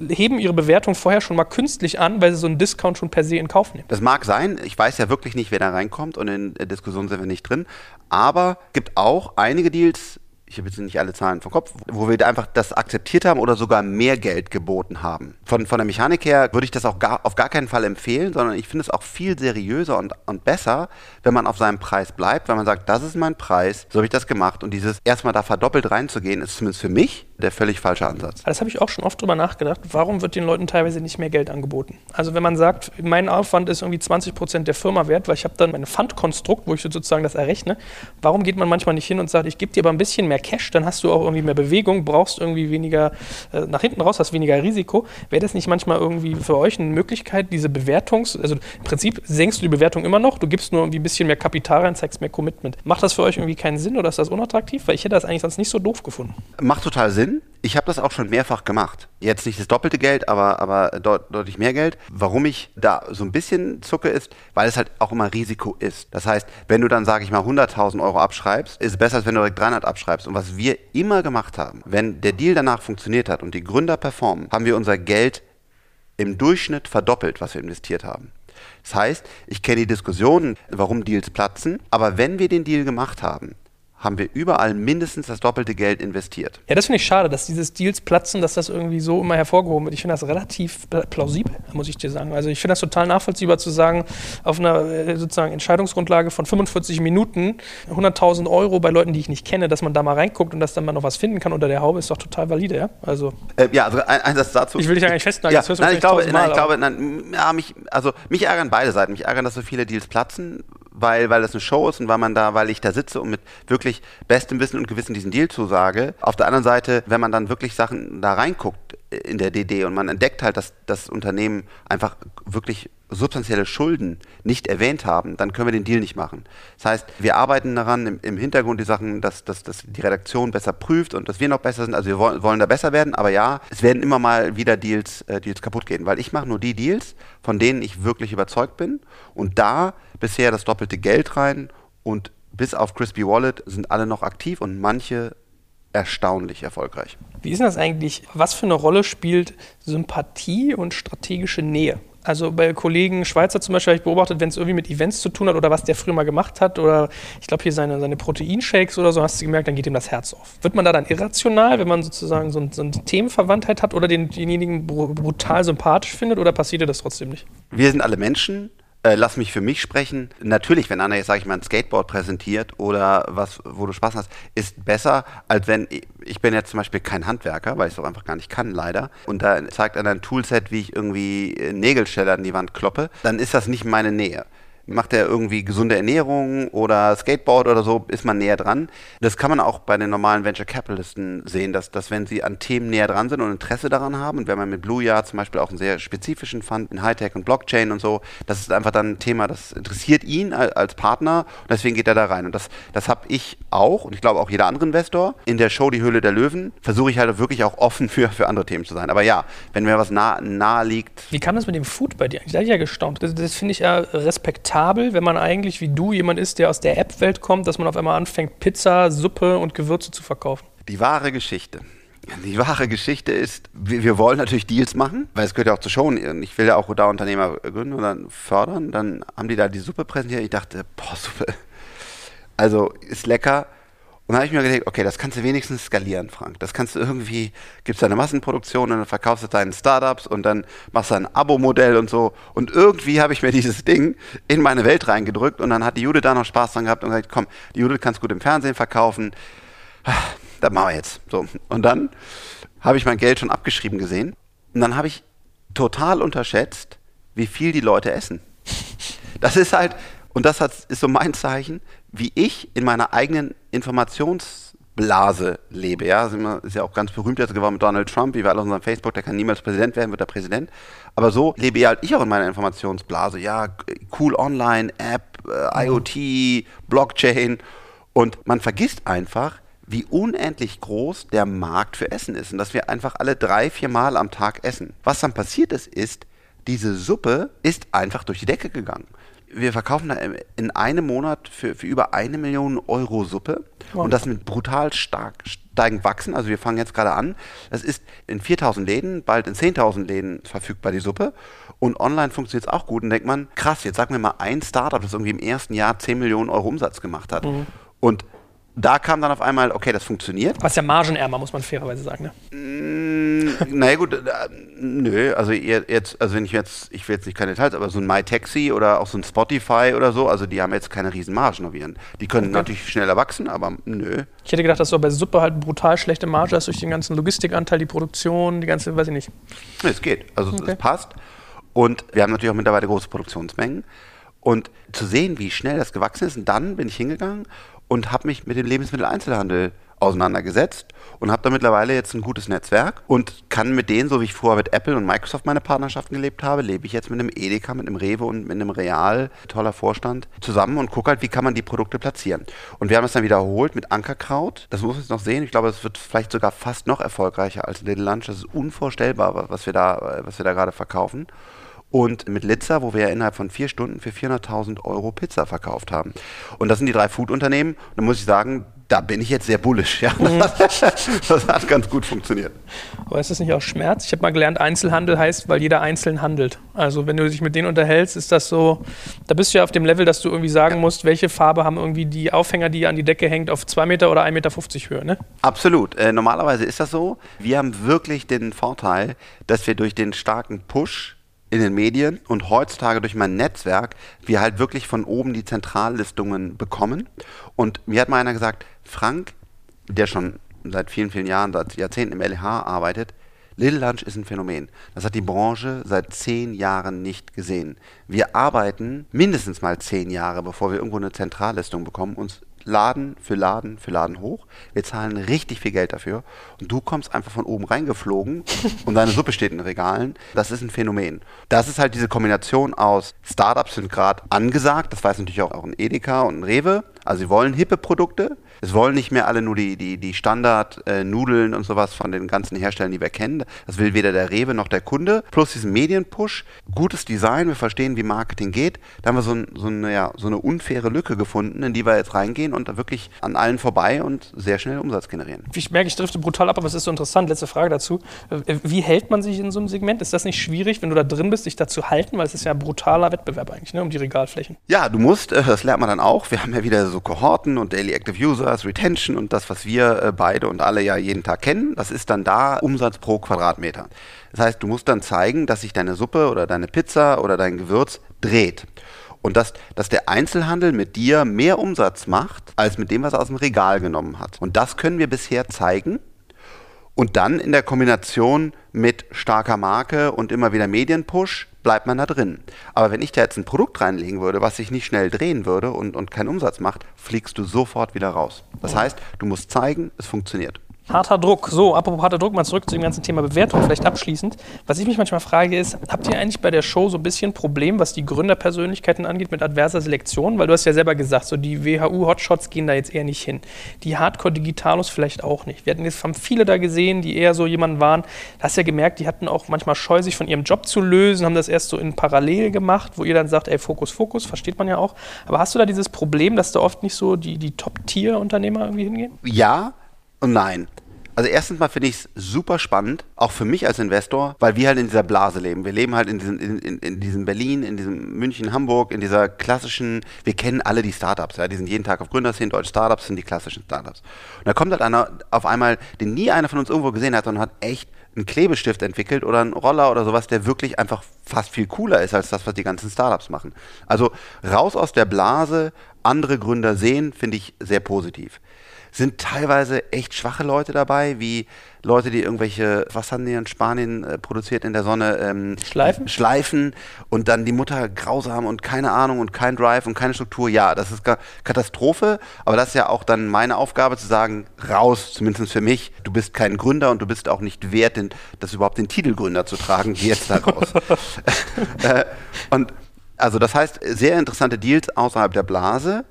heben ihre Bewertung vorher schon mal künstlich an, weil sie so einen Discount schon per se in Kauf nehmen. Das mag sein. Ich weiß ja wirklich nicht, wer da reinkommt und in der Diskussion sind wir nicht drin. Aber gibt auch einige Deals, ich habe jetzt nicht alle Zahlen vom Kopf, wo wir einfach das akzeptiert haben oder sogar mehr Geld geboten haben. Von, von der Mechanik her würde ich das auch gar, auf gar keinen Fall empfehlen, sondern ich finde es auch viel seriöser und, und besser, wenn man auf seinem Preis bleibt, wenn man sagt, das ist mein Preis, so habe ich das gemacht und dieses erstmal da verdoppelt reinzugehen, ist zumindest für mich der völlig falsche Ansatz. Das habe ich auch schon oft drüber nachgedacht. Warum wird den Leuten teilweise nicht mehr Geld angeboten? Also wenn man sagt, mein Aufwand ist irgendwie 20 Prozent der Firma wert, weil ich habe dann mein Fundkonstrukt, wo ich sozusagen das errechne. Warum geht man manchmal nicht hin und sagt, ich gebe dir aber ein bisschen mehr Cash, dann hast du auch irgendwie mehr Bewegung, brauchst irgendwie weniger äh, nach hinten raus, hast weniger Risiko. Wäre das nicht manchmal irgendwie für euch eine Möglichkeit, diese Bewertungs-, also im Prinzip senkst du die Bewertung immer noch, du gibst nur irgendwie ein bisschen mehr Kapital rein, zeigst mehr Commitment. Macht das für euch irgendwie keinen Sinn oder ist das unattraktiv? Weil ich hätte das eigentlich sonst nicht so doof gefunden. Macht total Sinn. Sinn. Ich habe das auch schon mehrfach gemacht. Jetzt nicht das doppelte Geld, aber, aber deut deutlich mehr Geld. Warum ich da so ein bisschen zucke ist, weil es halt auch immer Risiko ist. Das heißt, wenn du dann, sage ich mal, 100.000 Euro abschreibst, ist es besser, als wenn du direkt 300 abschreibst. Und was wir immer gemacht haben, wenn der Deal danach funktioniert hat und die Gründer performen, haben wir unser Geld im Durchschnitt verdoppelt, was wir investiert haben. Das heißt, ich kenne die Diskussionen, warum Deals platzen, aber wenn wir den Deal gemacht haben, haben wir überall mindestens das doppelte Geld investiert. Ja, das finde ich schade, dass diese Deals platzen, dass das irgendwie so immer hervorgehoben wird. Ich finde das relativ plausibel, muss ich dir sagen. Also ich finde das total nachvollziehbar zu sagen, auf einer äh, sozusagen Entscheidungsgrundlage von 45 Minuten 100.000 Euro bei Leuten, die ich nicht kenne, dass man da mal reinguckt und dass dann mal noch was finden kann unter der Haube, ist doch total valide, ja? Also, äh, ja, also ein, ein Satz dazu. Ich will dich eigentlich festnageln. Ja, nein, ich glaube, nein, ich glaube, nein, ja, mich, also mich ärgern beide Seiten. Mich ärgern, dass so viele Deals platzen, weil, weil das eine Show ist und weil man da, weil ich da sitze und mit wirklich bestem Wissen und Gewissen diesen Deal zusage. Auf der anderen Seite, wenn man dann wirklich Sachen da reinguckt in der DD und man entdeckt halt, dass das Unternehmen einfach wirklich substanzielle Schulden nicht erwähnt haben, dann können wir den Deal nicht machen. Das heißt, wir arbeiten daran im, im Hintergrund die Sachen, dass, dass, dass die Redaktion besser prüft und dass wir noch besser sind. Also wir wollen, wollen da besser werden, aber ja, es werden immer mal wieder Deals, äh, Deals kaputt gehen, weil ich mache nur die Deals, von denen ich wirklich überzeugt bin und da bisher das doppelte Geld rein und bis auf Crispy Wallet sind alle noch aktiv und manche erstaunlich erfolgreich. Wie ist das eigentlich? Was für eine Rolle spielt Sympathie und strategische Nähe? Also bei Kollegen Schweizer zum Beispiel habe ich beobachtet, wenn es irgendwie mit Events zu tun hat oder was der früher mal gemacht hat oder ich glaube hier seine, seine Proteinshakes oder so, hast du gemerkt, dann geht ihm das Herz auf. Wird man da dann irrational, wenn man sozusagen so, ein, so eine Themenverwandtheit hat oder den, denjenigen brutal sympathisch findet oder passiert dir das trotzdem nicht? Wir sind alle Menschen äh, lass mich für mich sprechen. Natürlich, wenn einer jetzt, sag ich mal, ein Skateboard präsentiert oder was, wo du Spaß hast, ist besser, als wenn ich bin jetzt zum Beispiel kein Handwerker, weil ich es auch einfach gar nicht kann, leider. Und da zeigt einer ein Toolset, wie ich irgendwie Nägelsteller an die Wand kloppe, dann ist das nicht meine Nähe macht er irgendwie gesunde Ernährung oder Skateboard oder so, ist man näher dran. Das kann man auch bei den normalen Venture Capitalisten sehen, dass, dass wenn sie an Themen näher dran sind und Interesse daran haben, und wenn man mit Blue Yard zum Beispiel auch einen sehr spezifischen Fund in Hightech und Blockchain und so, das ist einfach dann ein Thema, das interessiert ihn als Partner und deswegen geht er da rein. Und das, das habe ich auch und ich glaube auch jeder andere Investor in der Show Die Höhle der Löwen, versuche ich halt wirklich auch offen für, für andere Themen zu sein. Aber ja, wenn mir was nah, nahe liegt. Wie kam das mit dem Food bei dir? Ich ja gestaunt. Das, das finde ich ja respektabel akzeptabel, wenn man eigentlich wie du jemand ist, der aus der App-Welt kommt, dass man auf einmal anfängt, Pizza, Suppe und Gewürze zu verkaufen? Die wahre Geschichte. Die wahre Geschichte ist, wir, wollen natürlich Deals machen, weil es gehört ja auch zu Show. Ich will ja auch da Unternehmer gründen oder fördern. Dann haben die da die Suppe präsentiert. Ich dachte, boah, Suppe. Also ist lecker. Und dann habe ich mir gedacht, okay, das kannst du wenigstens skalieren, Frank. Das kannst du irgendwie, gibst du eine Massenproduktion und dann verkaufst du deinen Startups und dann machst du ein Abo-Modell und so. Und irgendwie habe ich mir dieses Ding in meine Welt reingedrückt und dann hat die Jude da noch Spaß dran gehabt und gesagt, komm, die Jude kannst gut im Fernsehen verkaufen. Das machen wir jetzt. So. Und dann habe ich mein Geld schon abgeschrieben gesehen. Und dann habe ich total unterschätzt, wie viel die Leute essen. Das ist halt, und das hat, ist so mein Zeichen, wie ich in meiner eigenen Informationsblase lebe. Ja, ist ja auch ganz berühmt jetzt geworden mit Donald Trump, wie wir alle auf unserem Facebook, der kann niemals Präsident werden, wird der Präsident. Aber so lebe ich halt ich auch in meiner Informationsblase. Ja, cool online, App, äh, IoT, Blockchain. Und man vergisst einfach, wie unendlich groß der Markt für Essen ist und dass wir einfach alle drei, vier Mal am Tag essen. Was dann passiert ist, ist, diese Suppe ist einfach durch die Decke gegangen wir verkaufen da in einem Monat für, für über eine Million Euro Suppe wow. und das mit brutal stark steigend wachsen. Also wir fangen jetzt gerade an. Das ist in 4000 Läden, bald in 10.000 Läden verfügbar, die Suppe. Und online funktioniert es auch gut. Und denkt man, krass, jetzt sag mir mal ein Startup, das irgendwie im ersten Jahr 10 Millionen Euro Umsatz gemacht hat. Mhm. Und da kam dann auf einmal, okay, das funktioniert. Was ja margenärmer, muss man fairerweise sagen, ne? Mm, naja, gut, äh, nö, also jetzt, also wenn ich jetzt, ich will jetzt nicht keine Details, aber so ein MyTaxi oder auch so ein Spotify oder so, also die haben jetzt keine riesen Margen auf ihren. Die können okay. natürlich schneller wachsen, aber nö. Ich hätte gedacht, dass du bei Suppe halt brutal schlechte Marge hast durch den ganzen Logistikanteil, die Produktion, die ganze, weiß ich nicht. Nee, es geht, also okay. es passt. Und wir haben natürlich auch mittlerweile große Produktionsmengen. Und zu sehen, wie schnell das gewachsen ist, und dann bin ich hingegangen und habe mich mit dem Lebensmitteleinzelhandel auseinandergesetzt und habe da mittlerweile jetzt ein gutes Netzwerk und kann mit denen, so wie ich vorher mit Apple und Microsoft meine Partnerschaften gelebt habe, lebe ich jetzt mit einem Edeka, mit einem Rewe und mit einem Real, toller Vorstand, zusammen und gucke halt, wie kann man die Produkte platzieren. Und wir haben es dann wiederholt mit Ankerkraut. Das muss jetzt noch sehen. Ich glaube, es wird vielleicht sogar fast noch erfolgreicher als Little Lunch. Das ist unvorstellbar, was wir da, was wir da gerade verkaufen und mit Litzer, wo wir ja innerhalb von vier Stunden für 400.000 Euro Pizza verkauft haben. Und das sind die drei Food-Unternehmen. Da muss ich sagen, da bin ich jetzt sehr bullisch. Ja. Mhm. Das, hat ganz gut funktioniert. Aber ist das nicht auch Schmerz? Ich habe mal gelernt, Einzelhandel heißt, weil jeder einzeln handelt. Also wenn du dich mit denen unterhältst, ist das so, da bist du ja auf dem Level, dass du irgendwie sagen musst, welche Farbe haben irgendwie die Aufhänger, die an die Decke hängt, auf 2 Meter oder 1,50 Meter Höhe, ne? Absolut. Äh, normalerweise ist das so. Wir haben wirklich den Vorteil, dass wir durch den starken Push in den Medien und heutzutage durch mein Netzwerk wir halt wirklich von oben die Zentrallistungen bekommen. Und mir hat mal einer gesagt, Frank, der schon seit vielen, vielen Jahren, seit Jahrzehnten im LH arbeitet, Little Lunch ist ein Phänomen. Das hat die Branche seit zehn Jahren nicht gesehen. Wir arbeiten mindestens mal zehn Jahre, bevor wir irgendwo eine Zentrallistung bekommen, uns Laden für Laden für Laden hoch. Wir zahlen richtig viel Geld dafür. Und du kommst einfach von oben reingeflogen und deine Suppe steht in den Regalen. Das ist ein Phänomen. Das ist halt diese Kombination aus Startups sind gerade angesagt. Das weiß natürlich auch, auch ein Edeka und ein Rewe. Also sie wollen hippe Produkte. Es wollen nicht mehr alle nur die, die, die Standard-Nudeln äh, und sowas von den ganzen Herstellern, die wir kennen. Das will weder der Rewe noch der Kunde. Plus diesen Medienpush, gutes Design, wir verstehen, wie Marketing geht. Da haben wir so, ein, so, eine, ja, so eine unfaire Lücke gefunden, in die wir jetzt reingehen und wirklich an allen vorbei und sehr schnell Umsatz generieren. Ich merke, ich drifte brutal ab, aber es ist so interessant. Letzte Frage dazu. Äh, wie hält man sich in so einem Segment? Ist das nicht schwierig, wenn du da drin bist, dich da zu halten? Weil es ist ja ein brutaler Wettbewerb eigentlich, ne, um die Regalflächen. Ja, du musst, äh, das lernt man dann auch. Wir haben ja wieder so Kohorten und Daily Active Users, Retention und das, was wir äh, beide und alle ja jeden Tag kennen. Das ist dann da Umsatz pro Quadratmeter. Das heißt, du musst dann zeigen, dass sich deine Suppe oder deine Pizza oder dein Gewürz dreht. Und dass, dass der Einzelhandel mit dir mehr Umsatz macht, als mit dem, was er aus dem Regal genommen hat. Und das können wir bisher zeigen. Und dann in der Kombination mit starker Marke und immer wieder Medienpush bleibt man da drin. Aber wenn ich da jetzt ein Produkt reinlegen würde, was sich nicht schnell drehen würde und, und keinen Umsatz macht, fliegst du sofort wieder raus. Das heißt, du musst zeigen, es funktioniert. Harter Druck. So, apropos harter Druck, mal zurück zu dem ganzen Thema Bewertung, vielleicht abschließend. Was ich mich manchmal frage ist, habt ihr eigentlich bei der Show so ein bisschen ein Problem, was die Gründerpersönlichkeiten angeht mit adverser Selektion? Weil du hast ja selber gesagt, so die WHU-Hotshots gehen da jetzt eher nicht hin. Die Hardcore-Digitalos vielleicht auch nicht. Wir hatten jetzt haben viele da gesehen, die eher so jemanden waren. Da hast ja gemerkt, die hatten auch manchmal Scheu, sich von ihrem Job zu lösen, haben das erst so in Parallel gemacht, wo ihr dann sagt, ey, Fokus, Fokus, versteht man ja auch. Aber hast du da dieses Problem, dass da oft nicht so die, die Top-Tier-Unternehmer irgendwie hingehen? Ja, und nein. Also erstens mal finde ich es super spannend, auch für mich als Investor, weil wir halt in dieser Blase leben. Wir leben halt in diesem, in, in, in diesem Berlin, in diesem München, Hamburg, in dieser klassischen, wir kennen alle die Startups, ja, die sind jeden Tag auf Gründerszenen, deutsche Startups sind die klassischen Startups. Und da kommt halt einer auf einmal, den nie einer von uns irgendwo gesehen hat und hat echt einen Klebestift entwickelt oder einen Roller oder sowas, der wirklich einfach fast viel cooler ist als das, was die ganzen Startups machen. Also raus aus der Blase, andere Gründer sehen, finde ich sehr positiv sind teilweise echt schwache Leute dabei, wie Leute, die irgendwelche, was haben die in Spanien äh, produziert in der Sonne? Ähm, Schleifen? Schleifen und dann die Mutter grausam und keine Ahnung und kein Drive und keine Struktur. Ja, das ist Katastrophe, aber das ist ja auch dann meine Aufgabe zu sagen, raus, zumindest für mich, du bist kein Gründer und du bist auch nicht wert, den, das überhaupt den Titel Gründer zu tragen, geh jetzt da raus. äh, und also das heißt, sehr interessante Deals außerhalb der Blase,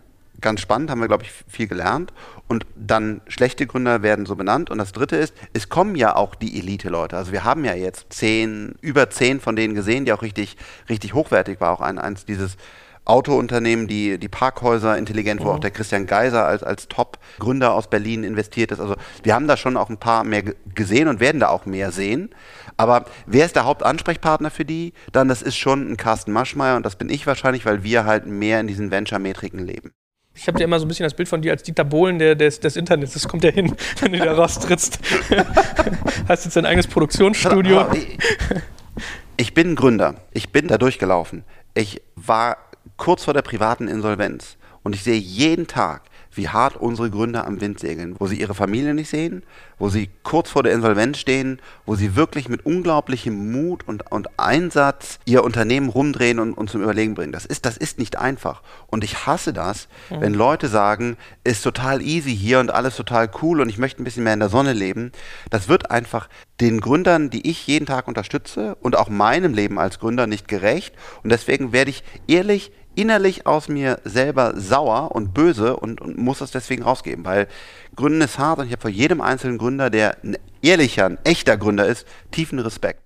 ganz spannend, haben wir, glaube ich, viel gelernt. Und dann schlechte Gründer werden so benannt. Und das dritte ist, es kommen ja auch die Elite-Leute. Also wir haben ja jetzt zehn, über zehn von denen gesehen, die auch richtig, richtig hochwertig war. Auch ein, eins dieses Autounternehmen, die, die Parkhäuser intelligent, wo mhm. auch der Christian Geiser als, als Top-Gründer aus Berlin investiert ist. Also wir haben da schon auch ein paar mehr gesehen und werden da auch mehr sehen. Aber wer ist der Hauptansprechpartner für die? Dann, das ist schon ein Carsten Maschmeyer und das bin ich wahrscheinlich, weil wir halt mehr in diesen Venture-Metriken leben. Ich habe dir immer so ein bisschen das Bild von dir als Dieter Bohlen der, des, des Internets. Das kommt ja hin, wenn du da raustrittst. Hast jetzt dein eigenes Produktionsstudio. Ich bin Gründer. Ich bin da durchgelaufen. Ich war kurz vor der privaten Insolvenz. Und ich sehe jeden Tag, wie hart unsere Gründer am Wind segeln, wo sie ihre Familie nicht sehen, wo sie kurz vor der Insolvenz stehen, wo sie wirklich mit unglaublichem Mut und, und Einsatz ihr Unternehmen rumdrehen und, und zum Überlegen bringen. Das ist, das ist nicht einfach. Und ich hasse das, mhm. wenn Leute sagen, ist total easy hier und alles total cool und ich möchte ein bisschen mehr in der Sonne leben. Das wird einfach den Gründern, die ich jeden Tag unterstütze und auch meinem Leben als Gründer nicht gerecht. Und deswegen werde ich ehrlich innerlich aus mir selber sauer und böse und, und muss das deswegen rausgeben, weil Gründen ist hart und ich habe vor jedem einzelnen Gründer, der ein ehrlicher, ein echter Gründer ist, tiefen Respekt.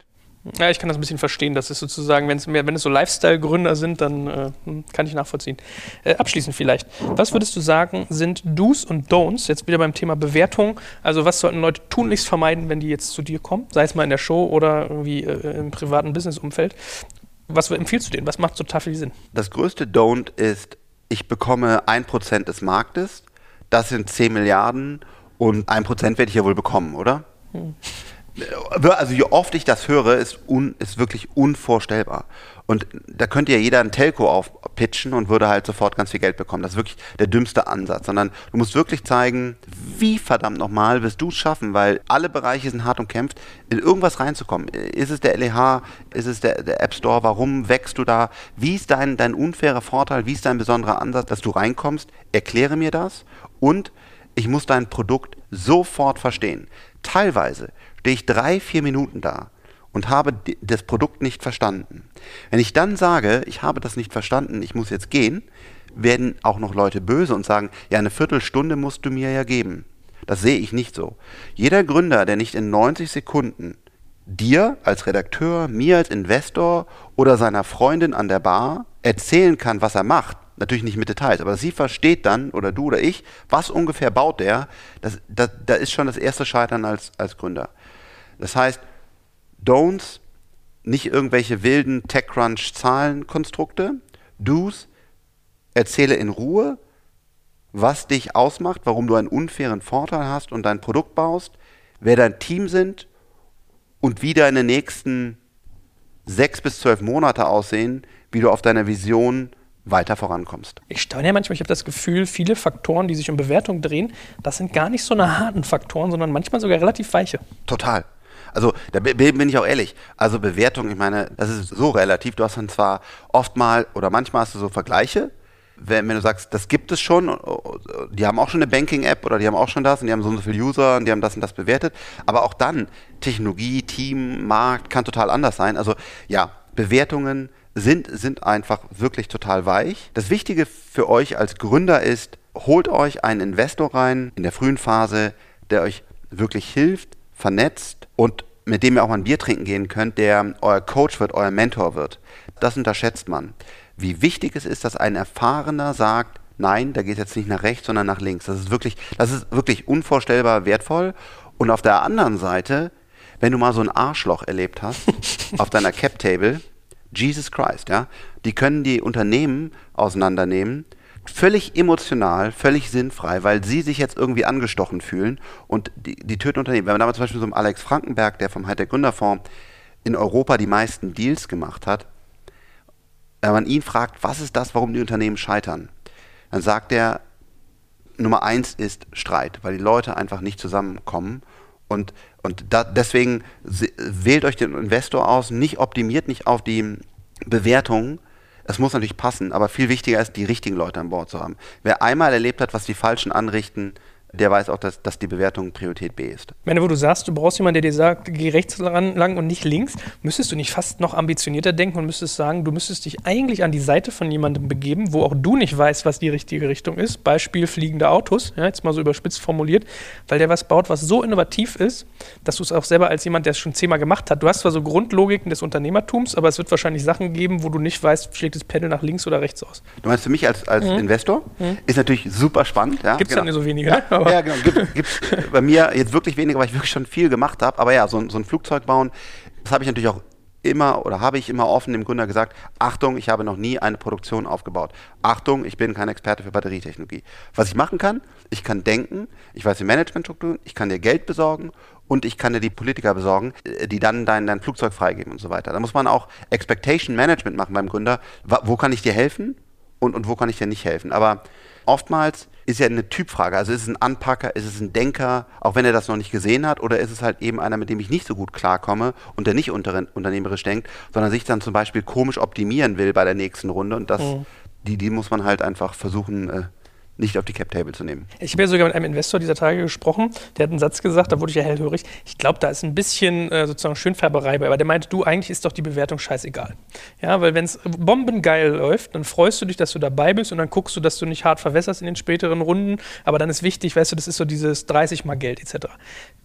Ja, ich kann das ein bisschen verstehen. Das ist sozusagen, wenn's mehr, wenn es so Lifestyle-Gründer sind, dann äh, hm, kann ich nachvollziehen. Äh, abschließend vielleicht. Was würdest du sagen, sind Do's und Don'ts, jetzt wieder beim Thema Bewertung? Also, was sollten Leute tunlichst vermeiden, wenn die jetzt zu dir kommen? Sei es mal in der Show oder irgendwie äh, im privaten Business-Umfeld. Was empfiehlst du denen? Was macht total viel Sinn? Das größte Don't ist, ich bekomme ein Prozent des Marktes, das sind 10 Milliarden und ein Prozent werde ich ja wohl bekommen, oder? Hm. Also je oft ich das höre, ist, un, ist wirklich unvorstellbar. Und da könnte ja jeder ein Telco aufpitchen und würde halt sofort ganz viel Geld bekommen. Das ist wirklich der dümmste Ansatz. Sondern du musst wirklich zeigen, wie verdammt nochmal wirst du es schaffen, weil alle Bereiche sind hart umkämpft, in irgendwas reinzukommen. Ist es der LEH? Ist es der, der App Store? Warum wächst du da? Wie ist dein, dein unfairer Vorteil? Wie ist dein besonderer Ansatz, dass du reinkommst? Erkläre mir das und ich muss dein Produkt sofort verstehen. Teilweise stehe ich drei, vier Minuten da und habe das Produkt nicht verstanden. Wenn ich dann sage, ich habe das nicht verstanden, ich muss jetzt gehen, werden auch noch Leute böse und sagen, ja, eine Viertelstunde musst du mir ja geben. Das sehe ich nicht so. Jeder Gründer, der nicht in 90 Sekunden dir als Redakteur, mir als Investor oder seiner Freundin an der Bar erzählen kann, was er macht, natürlich nicht mit Details, aber sie versteht dann, oder du oder ich, was ungefähr baut der, das, das, da ist schon das erste Scheitern als, als Gründer. Das heißt, Don'ts, nicht irgendwelche wilden TechCrunch-Zahlenkonstrukte. Do's, erzähle in Ruhe, was dich ausmacht, warum du einen unfairen Vorteil hast und dein Produkt baust, wer dein Team sind und wie deine nächsten sechs bis zwölf Monate aussehen, wie du auf deiner Vision weiter vorankommst. Ich staune ja manchmal, ich habe das Gefühl, viele Faktoren, die sich um Bewertung drehen, das sind gar nicht so eine harten Faktoren, sondern manchmal sogar relativ weiche. Total. Also da bin ich auch ehrlich. Also Bewertung, ich meine, das ist so relativ. Du hast dann zwar oft mal oder manchmal hast du so Vergleiche. Wenn, wenn du sagst, das gibt es schon, die haben auch schon eine Banking-App oder die haben auch schon das und die haben so und so viele User und die haben das und das bewertet. Aber auch dann, Technologie, Team, Markt kann total anders sein. Also ja, Bewertungen sind, sind einfach wirklich total weich. Das Wichtige für euch als Gründer ist, holt euch einen Investor rein in der frühen Phase, der euch wirklich hilft, vernetzt und mit dem ihr auch mal ein Bier trinken gehen könnt, der euer Coach wird, euer Mentor wird. Das unterschätzt man. Wie wichtig es ist, dass ein Erfahrener sagt, nein, da geht es jetzt nicht nach rechts, sondern nach links. Das ist wirklich, das ist wirklich unvorstellbar wertvoll. Und auf der anderen Seite, wenn du mal so ein Arschloch erlebt hast, auf deiner Cap-Table, Jesus Christ, ja, die können die Unternehmen auseinandernehmen, völlig emotional, völlig sinnfrei, weil sie sich jetzt irgendwie angestochen fühlen und die, die töten Unternehmen. Wenn man damals zum Beispiel so einem Alex Frankenberg, der vom Hightech Gründerfonds in Europa die meisten Deals gemacht hat, wenn man ihn fragt, was ist das, warum die Unternehmen scheitern, dann sagt er, Nummer eins ist Streit, weil die Leute einfach nicht zusammenkommen. Und, und da, deswegen wählt euch den Investor aus, nicht optimiert nicht auf die Bewertungen. Es muss natürlich passen, aber viel wichtiger ist, die richtigen Leute an Bord zu haben. Wer einmal erlebt hat, was die Falschen anrichten, der weiß auch, dass, dass die Bewertung Priorität B ist. Ich meine, wo du sagst, du brauchst jemanden, der dir sagt, geh rechts lang und nicht links, müsstest du nicht fast noch ambitionierter denken und müsstest sagen, du müsstest dich eigentlich an die Seite von jemandem begeben, wo auch du nicht weißt, was die richtige Richtung ist. Beispiel fliegende Autos, ja, jetzt mal so überspitzt formuliert, weil der was baut, was so innovativ ist, dass du es auch selber als jemand, der es schon zehnmal gemacht hat, du hast zwar so Grundlogiken des Unternehmertums, aber es wird wahrscheinlich Sachen geben, wo du nicht weißt, schlägt das Pedal nach links oder rechts aus. Du meinst für mich als, als mhm. Investor? Mhm. Ist natürlich super spannend. Ja? Gibt es genau. dann so wenige. Ja, ne? Aber ja, genau. Gibt, gibt's bei mir jetzt wirklich weniger, weil ich wirklich schon viel gemacht habe. Aber ja, so, so ein Flugzeug bauen, das habe ich natürlich auch immer oder habe ich immer offen dem Gründer gesagt, Achtung, ich habe noch nie eine Produktion aufgebaut. Achtung, ich bin kein Experte für Batterietechnologie. Was ich machen kann, ich kann denken, ich weiß die Managementstrukturen, ich kann dir Geld besorgen und ich kann dir die Politiker besorgen, die dann dein, dein Flugzeug freigeben und so weiter. Da muss man auch Expectation Management machen beim Gründer. Wo kann ich dir helfen und, und wo kann ich dir nicht helfen? Aber oftmals ist ja eine Typfrage. Also ist es ein Anpacker, ist es ein Denker, auch wenn er das noch nicht gesehen hat, oder ist es halt eben einer, mit dem ich nicht so gut klarkomme und der nicht unter, unternehmerisch denkt, sondern sich dann zum Beispiel komisch optimieren will bei der nächsten Runde und das, mhm. die, die muss man halt einfach versuchen, äh, nicht auf die Cap-Table zu nehmen. Ich habe ja sogar mit einem Investor dieser Tage gesprochen, der hat einen Satz gesagt, da wurde ich ja hellhörig. Ich glaube, da ist ein bisschen äh, sozusagen Schönfärberei bei, aber der meinte, du, eigentlich ist doch die Bewertung scheißegal. Ja, weil wenn es bombengeil läuft, dann freust du dich, dass du dabei bist und dann guckst du, dass du nicht hart verwässerst in den späteren Runden, aber dann ist wichtig, weißt du, das ist so dieses 30 mal Geld etc.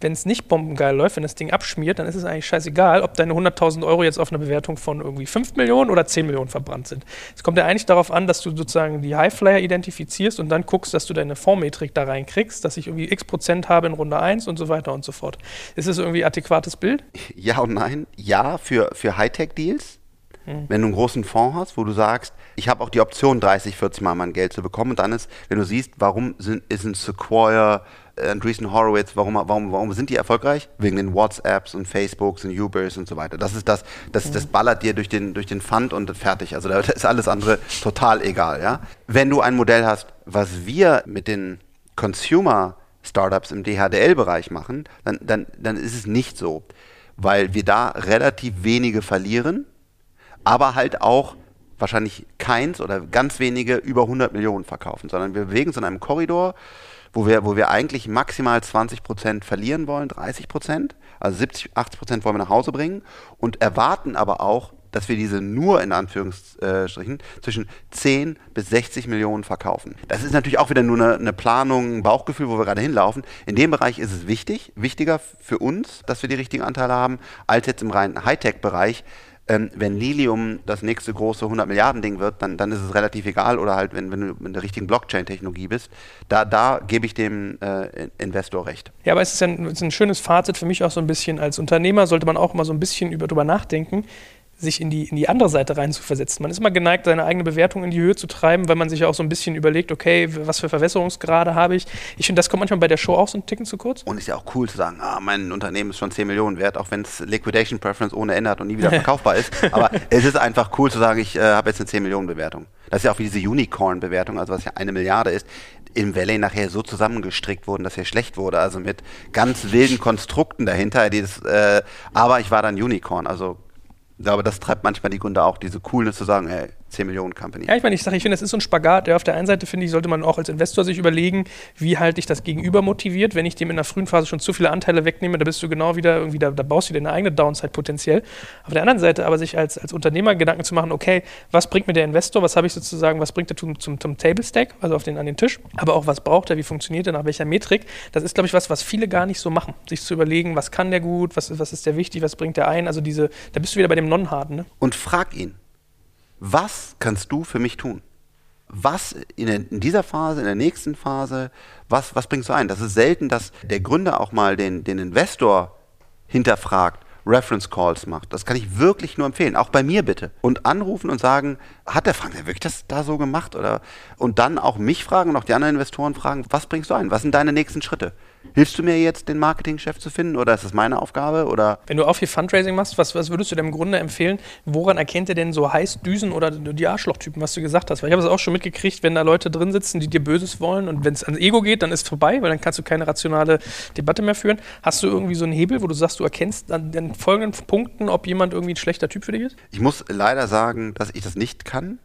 Wenn es nicht bombengeil läuft, wenn das Ding abschmiert, dann ist es eigentlich scheißegal, ob deine 100.000 Euro jetzt auf eine Bewertung von irgendwie 5 Millionen oder 10 Millionen verbrannt sind. Es kommt ja eigentlich darauf an, dass du sozusagen die Highflyer identifizierst und dann dann guckst, dass du deine Formmetrik da reinkriegst, dass ich irgendwie x Prozent habe in Runde 1 und so weiter und so fort. Ist das irgendwie adäquates Bild? Ja und nein. Ja, für, für Hightech-Deals. Hm. Wenn du einen großen Fonds hast, wo du sagst, ich habe auch die Option, 30, 40 Mal mein Geld zu bekommen, und dann ist, wenn du siehst, warum sind, ist ein Sequoia, äh, Andreessen Horowitz, warum, warum, warum sind die erfolgreich? Wegen den WhatsApps und Facebooks und Ubers und so weiter. Das ist das, das, das ballert dir durch den, durch den Fund und fertig. Also da ist alles andere total egal, ja. Wenn du ein Modell hast, was wir mit den Consumer Startups im DHDL-Bereich machen, dann, dann, dann ist es nicht so, weil wir da relativ wenige verlieren, aber halt auch wahrscheinlich keins oder ganz wenige über 100 Millionen verkaufen, sondern wir bewegen uns in einem Korridor, wo wir, wo wir eigentlich maximal 20 Prozent verlieren wollen, 30 Prozent, also 70, 80 Prozent wollen wir nach Hause bringen und erwarten aber auch, dass wir diese nur in Anführungsstrichen zwischen 10 bis 60 Millionen verkaufen. Das ist natürlich auch wieder nur eine, eine, Planung, ein Bauchgefühl, wo wir gerade hinlaufen. In dem Bereich ist es wichtig, wichtiger für uns, dass wir die richtigen Anteile haben, als jetzt im reinen Hightech-Bereich, ähm, wenn Lilium das nächste große 100 Milliarden Ding wird, dann, dann ist es relativ egal oder halt, wenn, wenn du mit der richtigen Blockchain-Technologie bist, da, da gebe ich dem äh, Investor recht. Ja, aber es ist, ein, es ist ein schönes Fazit für mich auch so ein bisschen. Als Unternehmer sollte man auch immer so ein bisschen über, drüber nachdenken, sich in die, in die andere Seite rein zu versetzen. Man ist immer geneigt, seine eigene Bewertung in die Höhe zu treiben, weil man sich auch so ein bisschen überlegt, okay, was für Verwässerungsgrade habe ich. Ich finde, das kommt manchmal bei der Show auch so ein Ticken zu kurz. Und ist ja auch cool zu sagen, ah, mein Unternehmen ist schon 10 Millionen wert, auch wenn es Liquidation Preference ohne Ende hat und nie wieder verkaufbar ist. Aber es ist einfach cool zu sagen, ich äh, habe jetzt eine 10 Millionen Bewertung. Das ist ja auch wie diese Unicorn-Bewertung, also was ja eine Milliarde ist im Valley nachher so zusammengestrickt wurden, dass er schlecht wurde. Also mit ganz wilden Konstrukten dahinter. Das, äh, aber ich war dann Unicorn. Also glaube, das treibt manchmal die Gründer auch, diese Coolness zu sagen, ey, 10 Millionen Company. Ja, ich meine, ich sage, ich finde, das ist so ein Spagat. Ja, auf der einen Seite, finde ich, sollte man auch als Investor sich überlegen, wie halte ich das Gegenüber motiviert. Wenn ich dem in der frühen Phase schon zu viele Anteile wegnehme, da bist du genau wieder irgendwie, da, da baust du dir eine eigene Downside potenziell. Auf der anderen Seite aber sich als, als Unternehmer Gedanken zu machen, okay, was bringt mir der Investor, was habe ich sozusagen, was bringt er zum, zum, zum Table Stack, also auf den, an den Tisch, aber auch was braucht er, wie funktioniert er, nach welcher Metrik. Das ist, glaube ich, was, was viele gar nicht so machen. Sich zu überlegen, was kann der gut, was, was ist der wichtig, was bringt der ein. Also diese, da bist du wieder bei dem Non-Harden. Ne? Und frag ihn, was kannst du für mich tun? was in, der, in, dieser Phase, in der nächsten Phase, was, was bringst du ein? Das ist selten, dass der Gründer auch mal den, den Investor hinterfragt, Reference Calls macht. Das kann ich wirklich nur empfehlen. Auch bei mir bitte. Und anrufen und sagen, hat der Frank wirklich das da so gemacht? Oder und dann auch mich fragen und auch die anderen Investoren fragen, was bringst du ein? Was sind deine nächsten Schritte? Hilfst du mir jetzt, den Marketingchef zu finden oder ist das meine Aufgabe? Oder? Wenn du auch viel Fundraising machst, was, was würdest du dem Grunde empfehlen? Woran erkennt ihr denn so Heißdüsen oder die Arschlochtypen, was du gesagt hast? Weil ich habe es auch schon mitgekriegt, wenn da Leute drin sitzen, die dir Böses wollen und wenn es ans Ego geht, dann ist es vorbei, weil dann kannst du keine rationale Debatte mehr führen. Hast du irgendwie so einen Hebel, wo du sagst, du erkennst an den folgenden Punkten, ob jemand irgendwie ein schlechter Typ für dich ist? Ich muss leider sagen, dass ich das nicht kann.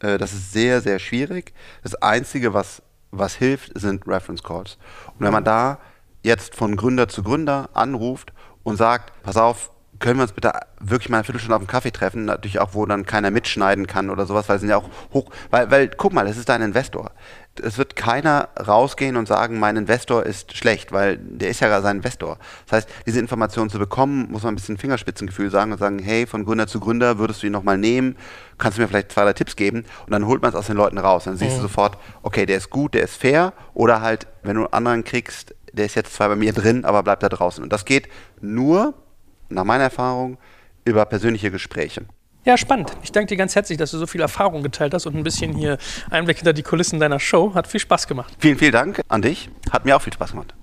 Äh, das ist sehr, sehr schwierig. Das Einzige, was was hilft, sind Reference Calls. Und wenn man da jetzt von Gründer zu Gründer anruft und sagt, pass auf, können wir uns bitte wirklich mal eine Viertelstunde auf dem Kaffee treffen, natürlich auch, wo dann keiner mitschneiden kann oder sowas, weil sind ja auch hoch, weil, weil, guck mal, es ist dein Investor. Es wird keiner rausgehen und sagen, mein Investor ist schlecht, weil der ist ja sein Investor. Das heißt, diese Informationen zu bekommen, muss man ein bisschen Fingerspitzengefühl sagen und sagen, hey, von Gründer zu Gründer würdest du ihn nochmal nehmen, kannst du mir vielleicht zwei, drei Tipps geben und dann holt man es aus den Leuten raus. Dann siehst mhm. du sofort, okay, der ist gut, der ist fair oder halt, wenn du einen anderen kriegst, der ist jetzt zwar bei mir drin, aber bleibt da draußen. Und das geht nur, nach meiner Erfahrung, über persönliche Gespräche. Ja, spannend. Ich danke dir ganz herzlich, dass du so viel Erfahrung geteilt hast und ein bisschen hier Einblick hinter die Kulissen deiner Show. Hat viel Spaß gemacht. Vielen, vielen Dank an dich. Hat mir auch viel Spaß gemacht.